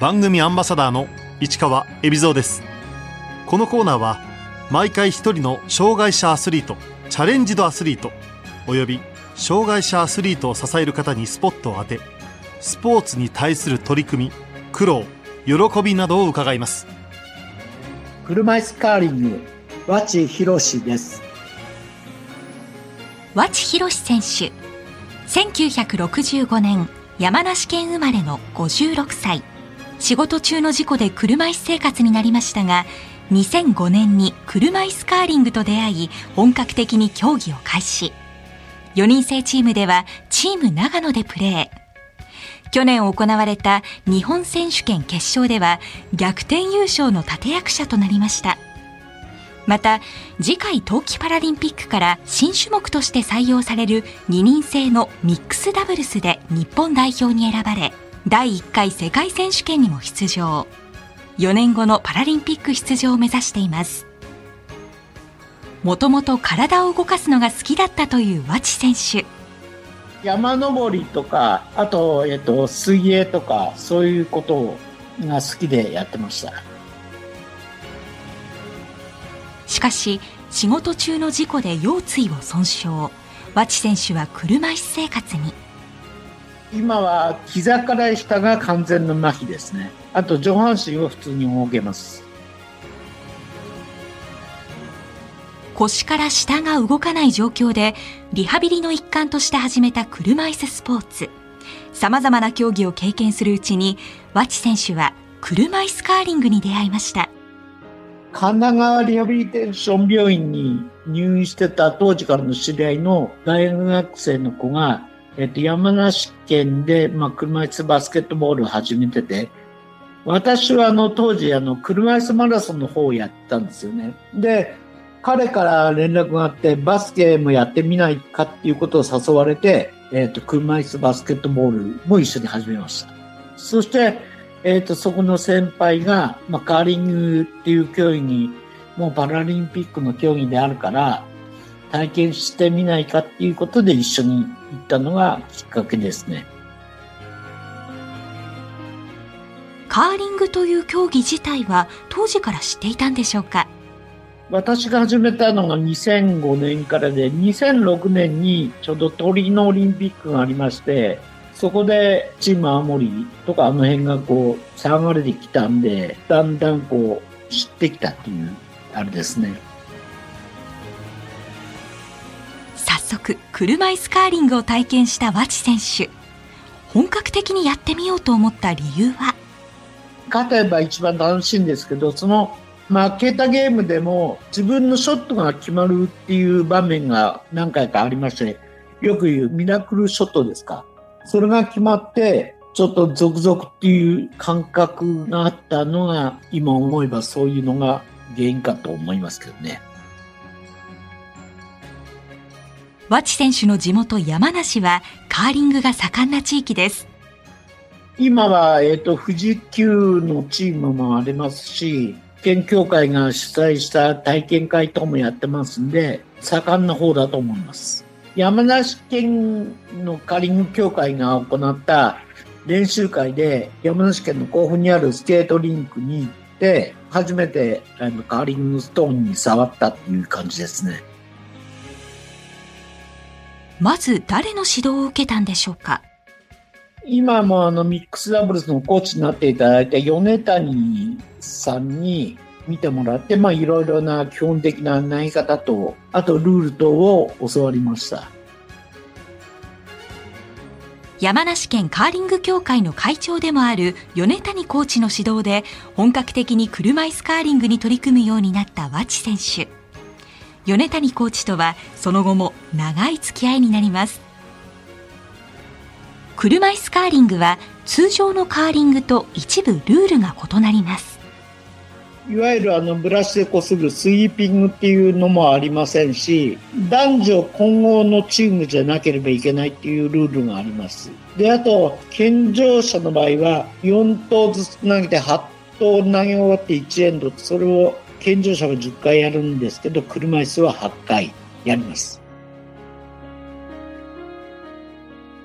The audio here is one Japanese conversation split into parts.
番組アンバサダーの市川恵比蔵です。このコーナーは毎回一人の障害者アスリートチャレンジドアスリートおよび障害者アスリートを支える方にスポットを当てスポーツに対する取り組み苦労喜びなどを伺います。車椅子カーリング和知博です。和知博選手1965年山梨県生まれの56歳仕事中の事故で車椅子生活になりましたが2005年に車椅子カーリングと出会い本格的に競技を開始。4人制チームではチーム長野でプレー。去年行われた日本選手権決勝では逆転優勝の立役者となりました。また次回冬季パラリンピックから新種目として採用される2人制のミックスダブルスで日本代表に選ばれ第1回世界選手権にも出場。4年後のパラリンピック出場を目指しています。もともと体を動かすのが好きだったという和知選手。山登りとかあと、えっと、水泳とかそういうことが好きでやってました。しかし仕事中の事故で腰椎を損傷。和知選手は車椅子生活に今は膝から下が完全の麻痺ですね。あと上半身を普通に動けます。腰から下が動かない状況でリハビリの一環として始めた車椅子スポーツ。様々な競技を経験するうちに和知選手は車椅子カーリングに出会いました。神奈川リハビリテーション病院に入院してた当時からの知り合いの大学生の子がえっと、山梨県で、まあ、車椅子バスケットボールを始めてて、私はあの当時あの車椅子マラソンの方をやったんですよね。で、彼から連絡があってバスケもやってみないかっていうことを誘われて、えっ、と、車椅子バスケットボールも一緒に始めました。そして、えっ、と、そこの先輩が、まあ、カーリングっていう競技に、もうパラリンピックの競技であるから、体験してみないかっていうことで一緒に行ったのがきっかけですね。カーリングという競技自体は当時から知っていたんでしょうか？私が始めたのが2005年からで、2006年にちょうどトリノオリンピックがありまして、そこでチーム青森とかあの辺がこう騒がれてきたんで、だんだんこう知ってきたっていうあれですね。速車椅子カーリングを体験した和知選手。本格的にやってみようと思った理由は？勝てば一番楽しいんですけどその負けたゲームでも自分のショットが決まるっていう場面が何回かありましてよく言うミラクルショットですか。それが決まってちょっと続々っていう感覚があったのが今思えばそういうのが原因かと思いますけどね。和知選手の地元山梨はカーリングが盛んな地域です。今は、えっ、ー、と、富士急のチームもありますし、県協会が主催した体験会等もやってますんで、盛んな方だと思います。山梨県のカーリング協会が行った練習会で、山梨県の甲府にあるスケートリンクに行って、初めてあのカーリングストーンに触ったっていう感じですね。まず誰の指導を受けたんでしょうか？今もあのミックスダブルスのコーチになっていただいて米谷さんに見てもらって、まあ、いろいろな基本的な投げ方とあとルール等を教わりました。山梨県カーリング協会の会長でもある米谷コーチの指導で本格的に車椅子カーリングに取り組むようになった和知選手米谷コーチとはその後も長い付き合いになります。車椅子カーリングは通常のカーリングと一部ルールが異なります。いわゆるあのブラシでこするスイーピングっていうのもありませんし男女混合のチームじゃなければいけないっていうルールがあります。であと健常者の場合は4投ずつ投げて8投投げ終わって1エンドそれを健常者は10回やるんですけど、車椅子は8回やります。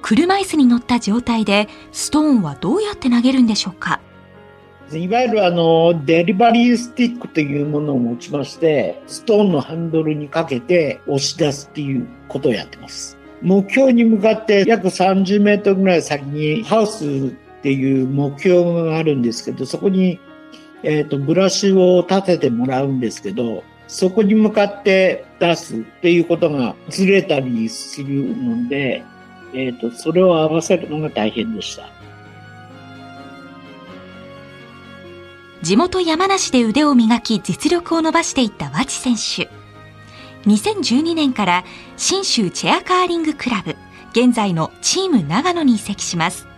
車椅子に乗った状態でストーンはどうやって投げるんでしょうか？いわゆるあの、デリバリースティックというものを持ちまして、ストーンのハンドルにかけて押し出すっていうことをやってます。目標に向かって約30メートルぐらい先にハウスっていう目標があるんですけど、そこに、えっ、ー、と、ブラシを立ててもらうんですけど、そこに向かって出すっていうことがずれたりするので、えっ、ー、と、それを合わせるのが大変でした。地元山梨で腕を磨き実力を伸ばしていった和知選手。2012年から新州チェアカーリングクラブ、現在のチーム長野に移籍します。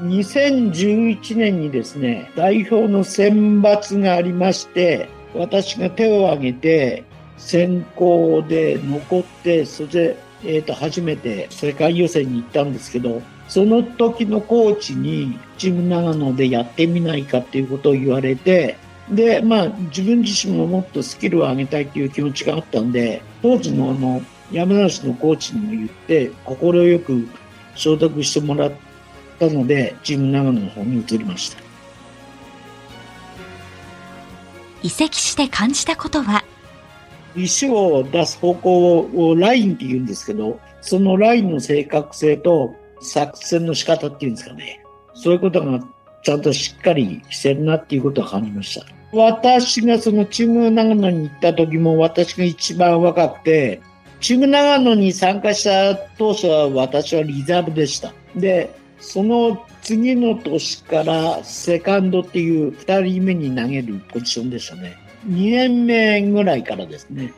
2011年にですね、代表の選抜がありまして、私が手を挙げて選考で残って、それで、えー、と初めて世界予選に行ったんですけど、その時のコーチにチーム長野でやってみないかっていうことを言われて、で、まあ自分自身ももっとスキルを上げたいっていう気持ちがあったんで、当時のあの山梨のコーチにも言って、快く承諾してもらったので、チーム長野の方に移りました。移籍して感じたことは？石を出す方向をラインって言うんですけど、そのラインの正確性と作戦の仕方っていうんですかね。そういうことがちゃんとしっかりしてるなっていうことを感じました。私がそのチーム長野に行った時も私が一番若くて、チーム長野に参加した当初は私はリザーブでした。で、その次の年からセカンドっていう2人目に投げるポジションでしたね。2年目ぐらいからですね。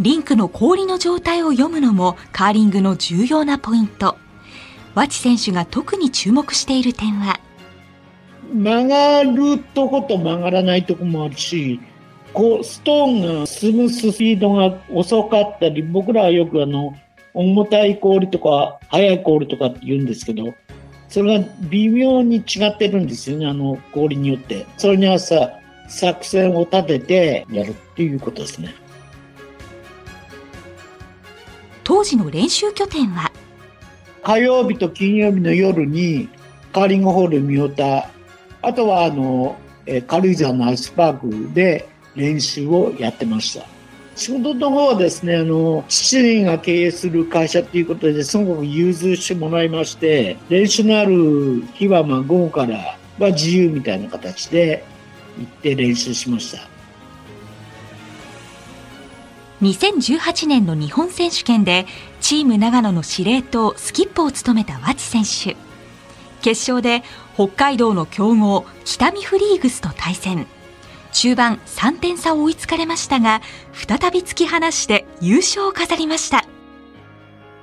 リンクの氷の状態を読むのもカーリングの重要なポイント。和知選手が特に注目している点は曲がるとこと曲がらないとこもあるし、こう、ストーンが進むスピードが遅かったり、僕らはよくあの、重たい氷とか、速い氷とかって言うんですけど、それが微妙に違ってるんですよね、あの氷によって。それにはさ、作戦を立ててやるっていうことですね。当時の練習拠点は？火曜日と金曜日の夜にカーリングホール三田、あとはあの、軽井沢のアイスパークで練習をやってました。仕事の方はですね、あの、父が経営する会社っていうことですごく融通してもらいまして、練習のある日はまあ午後からは自由みたいな形で行って練習しました。2018年の日本選手権でチーム長野の司令塔スキップを務めた和知選手決勝で北海道の強豪北見フリーグスと対戦中盤3点差を追いつかれましたが再び突き放して優勝を飾りました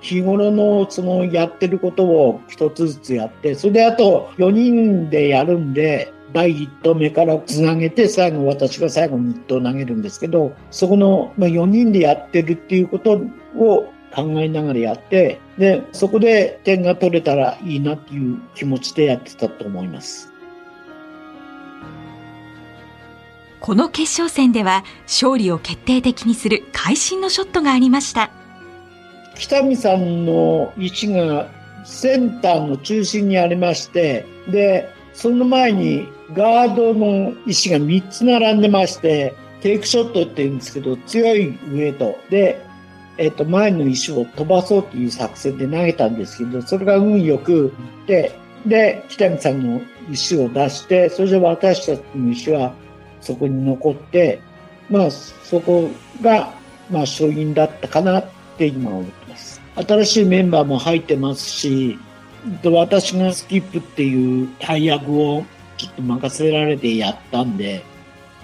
日頃のそのやってることを一つずつやってそれであと4人でやるんで第1投目からつなげて最後私が最後に1投投げるんですけどそこの4人でやってるっていうことを考えながらやってでそこで点が取れたらいいなっていう気持ちでやってたと思います。この決勝戦では勝利を決定的にする会心のショットがありました。北見さんの位置がセンターの中心にありましてでその前にガードの石が3つ並んでましてテイクショットって言うんですけど強いウェイトで、えっと、前の石を飛ばそうという作戦で投げたんですけどそれが運よくいってで北見さんの石を出してそれで私たちの石はそこに残って、まあ、そこが、まあ、勝因だったかなって今思ってます。新しいメンバーも入ってますし、私がスキップっていう大役をちょっと任せられてやったんで、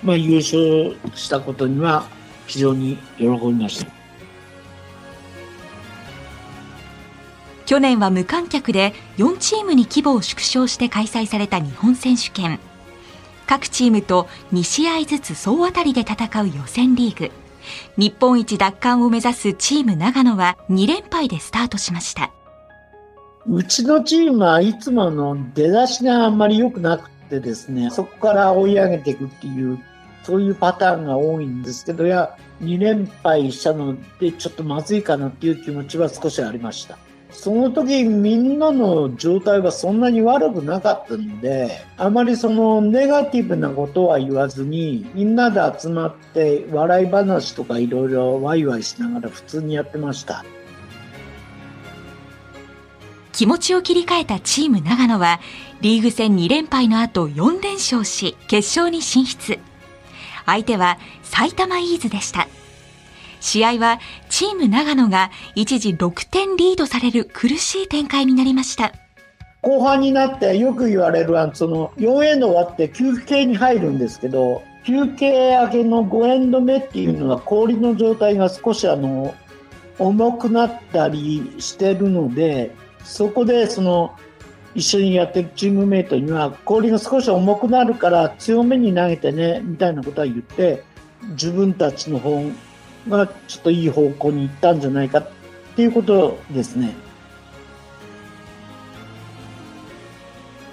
まあ、優勝したことには非常に喜びました。去年は無観客で4チームに規模を縮小して開催された日本選手権。各チームと2試合ずつ総当たりで戦う予選リーグ。日本一奪還を目指すチーム長野は2連敗でスタートしました。うちのチームはいつもの出だしがあんまり良くなくてですね、そこから追い上げていくっていう、そういうパターンが多いんですけど、いや、2連敗したのでちょっとまずいかなっていう気持ちは少しありました。その時みんなの状態はそんなに悪くなかったので、あまりそのネガティブなことは言わずに、みんなで集まって笑い話とかいろいろワイワイしながら普通にやってました。気持ちを切り替えたチーム長野は、リーグ戦2連敗の後4連勝し、決勝に進出。相手は埼玉イーズでした。試合はチーム長野が一時6点リードされる苦しい展開になりました。後半になってよく言われるその4エンド終わって休憩に入るんですけど休憩明けの5エンド目っていうのは氷の状態が少しあの重くなったりしてるのでそこでその一緒にやってるチームメイトには氷が少し重くなるから強めに投げてねみたいなことは言って自分たちの方がちょっといい方向に行ったんじゃないかっていうことですね。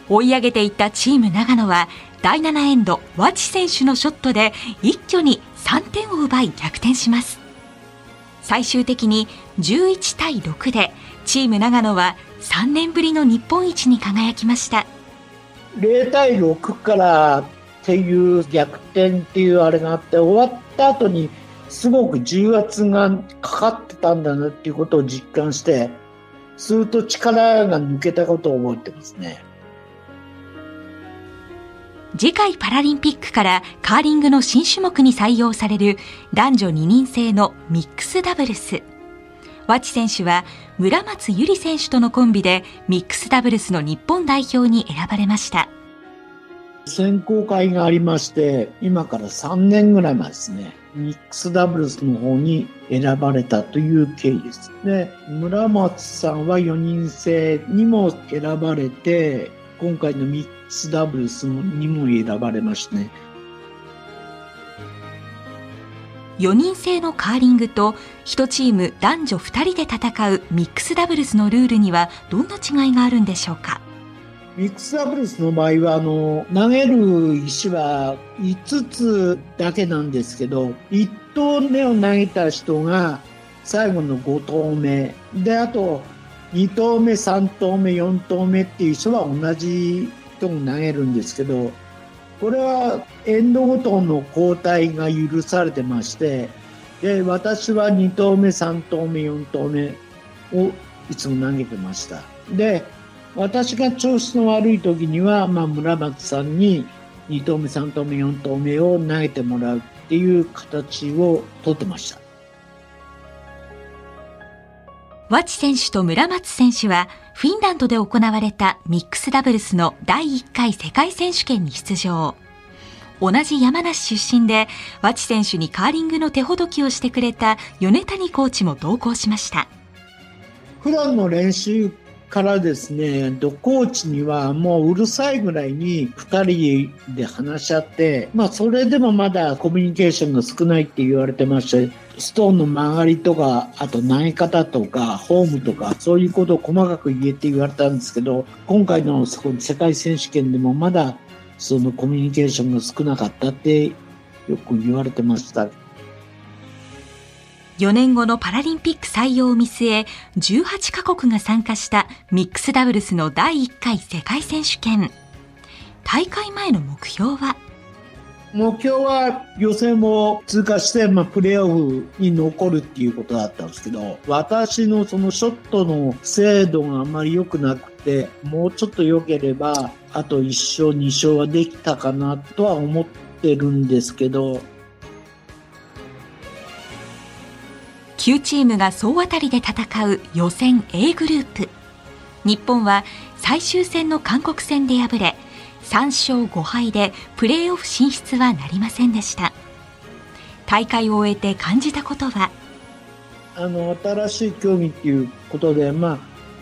追い上げていったチーム長野は第7エンド、和知選手のショットで一挙に3点を奪い逆転します。最終的に11対6でチーム長野は3年ぶりの日本一に輝きました。0対6からっていう逆転っていうあれがあって終わった後にすごく重圧がかかってたんだなっていうことを実感して、すると力が抜けたことを覚えてますね。次回パラリンピックからカーリングの新種目に採用される男女二人制のミックスダブルス。和知選手は村松ゆり選手とのコンビでミックスダブルスの日本代表に選ばれました。選考会がありまして、今から3年ぐらい前ですね。ミックスダブルスの方に選ばれたという経緯です。で、村松さんは4人制にも選ばれて、今回のミックスダブルスにも選ばれましたね。4人制のカーリングと1チーム男女2人で戦うミックスダブルスのルールにはどんな違いがあるんでしょうか？ミックスダブルスの場合は、あの、投げる石は5つだけなんですけど、1投目を投げた人が最後の5投目。で、あと、2投目、3投目、4投目っていう人は同じ人が投げるんですけど、これはエンドごとの交代が許されてまして、で、私は2投目、3投目、4投目をいつも投げてました。で、私が調子の悪い時には、まあ、村松さんに2投目、3投目、4投目を投げてもらうっていう形をとってました。和知選手と村松選手はフィンランドで行われたミックスダブルスの第1回世界選手権に出場。同じ山梨出身で、和知選手にカーリングの手ほどきをしてくれた米谷コーチも同行しました。普段の練習からですね、ドコーチにはもううるさいぐらいに2人で話し合って、まあそれでもまだコミュニケーションが少ないって言われてまして、ストーンの曲がりとか、あと投げ方とか、ホームとか、そういうことを細かく言えって言われたんですけど、今回のそこ世界選手権でもまだそのコミュニケーションが少なかったってよく言われてました。4年後のパラリンピック採用を見据え、18カ国が参加したミックスダブルスの第1回世界選手権。大会前の目標は？目標は予選も通過して、まあ、プレーオフに残るっていうことだったんですけど、私のそのショットの精度があんまり良くなくて、もうちょっと良ければ、あと1勝2勝はできたかなとは思ってるんですけど、9チームが総当たりで戦う予選 A グループ。日本は最終戦の韓国戦で敗れ3勝5敗でプレーオフ進出はなりませんでした。大会を終えて感じたことは？あの新しい競技っていうことで、ま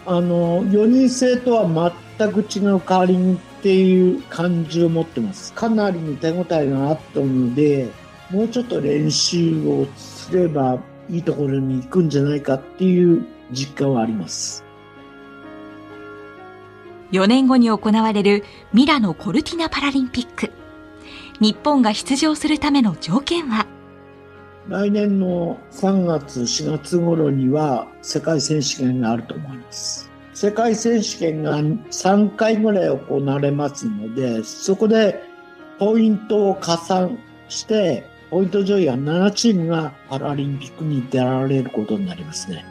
あ、あの4人制とは全く違うカーリングっていう感じを持ってます。かなりの手応えがあったのでもうちょっと練習をすればいいところに行くんじゃないかっていう実感はあります。4年後に行われるミラノ・コルティナパラリンピック。日本が出場するための条件は？来年の3月、4月頃には世界選手権があると思います。世界選手権が3回ぐらい行われますので、そこでポイントを加算して、ポイント上位は7チームがパラリンピックに出られることになりますね。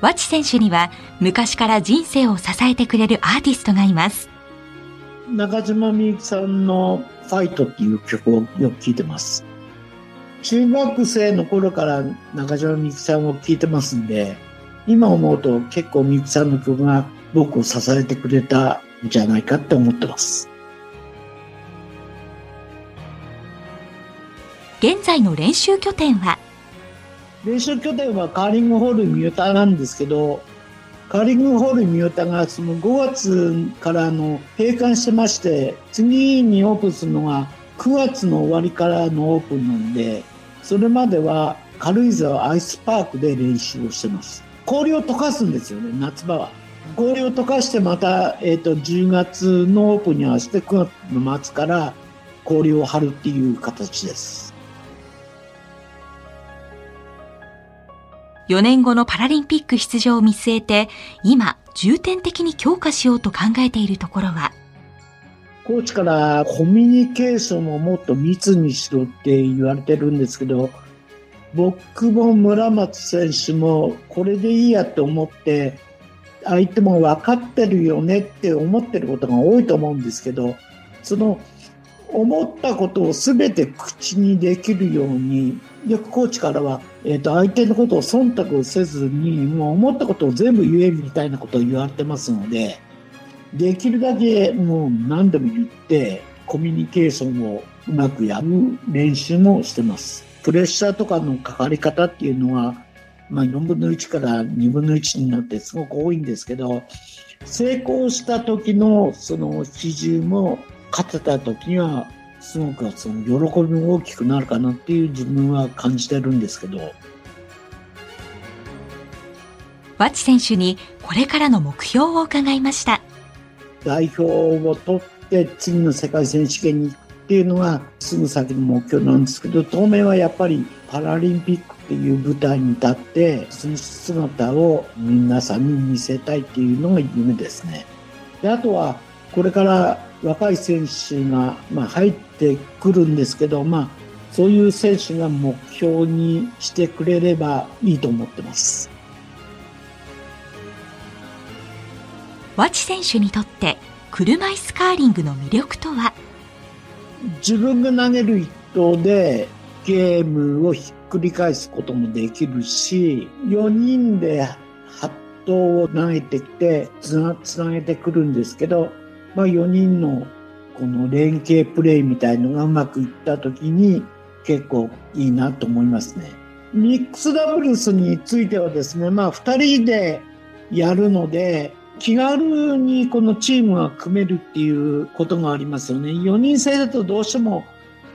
和知選手には昔から人生を支えてくれるアーティストがいます。中島みゆきさんのファイトっていう曲をよく聴いてます。中学生の頃から中島みゆきさんを聴いてますんで、今思うと結構みゆきさんの曲が僕を支えてくれたんじゃないかって思ってます。現在の練習拠点は？練習拠点はカーリングホールミュータなんですけど、カーリングホールミュータがその5月からの閉館してまして、次にオープンするのが9月の終わりからのオープンなんで、それまでは軽井沢アイスパークで練習をしてます。氷を溶かすんですよね、夏場は。氷を溶かしてまた、えっ、ー、と、10月のオープンに合わせて9月の末から氷を張るっていう形です。4年後のパラリンピック出場を見据えて、今、重点的に強化しようと考えているところは、コーチからコミュニケーションをもっと密にしろって言われてるんですけど、僕も村松選手もこれでいいやって思って相手も分かってるよねって思ってることが多いと思うんですけどその思ったことを全て口にできるようによくコーチからは、えー、と相手のことを忖度せずにもう思ったことを全部言えみたいなことを言われてますのでできるだけもう何でも言ってコミュニケーションをうまくやる練習もしてます。プレッシャーとかのかかり方っていうのは、まあ、4分の1から2分の1になってすごく多いんですけど、成功した時のその比重も勝てた時にはすごくその喜びも大きくなるかなっていう自分は感じてるんですけど。ワチ選手にこれからの目標を伺いました。代表を取って次の世界選手権に行っていうのがすぐ先の目標なんですけど当面はやっぱりパラリンピックっていう舞台に立ってその姿を皆さんに見せたいっていうのが夢ですね。であとはこれから若い選手が、まあ、入ってくるんですけど、まあ、そういう選手が目標にしてくれればいいと思ってます。和知選手にとって車椅子カーリングの魅力とは？自分が投げる一投でゲームをひっくり返すこともできるし、4人で8投を投げてきてつな、つなげてくるんですけど、まあ4人のこの連携プレイみたいのがうまくいった時に結構いいなと思いますね。ミックスダブルスについてはですね、まあ2人でやるので、気軽にこのチームが組めるっていうことがありますよね。4人制だとどうしても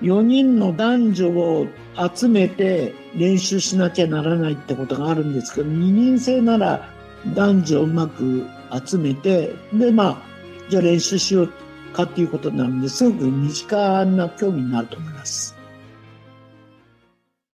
4人の男女を集めて練習しなきゃならないってことがあるんですけど、2人制なら男女をうまく集めて、で、まあ、じゃあ練習しようかっていうことになるんですごく身近な競技になると思います。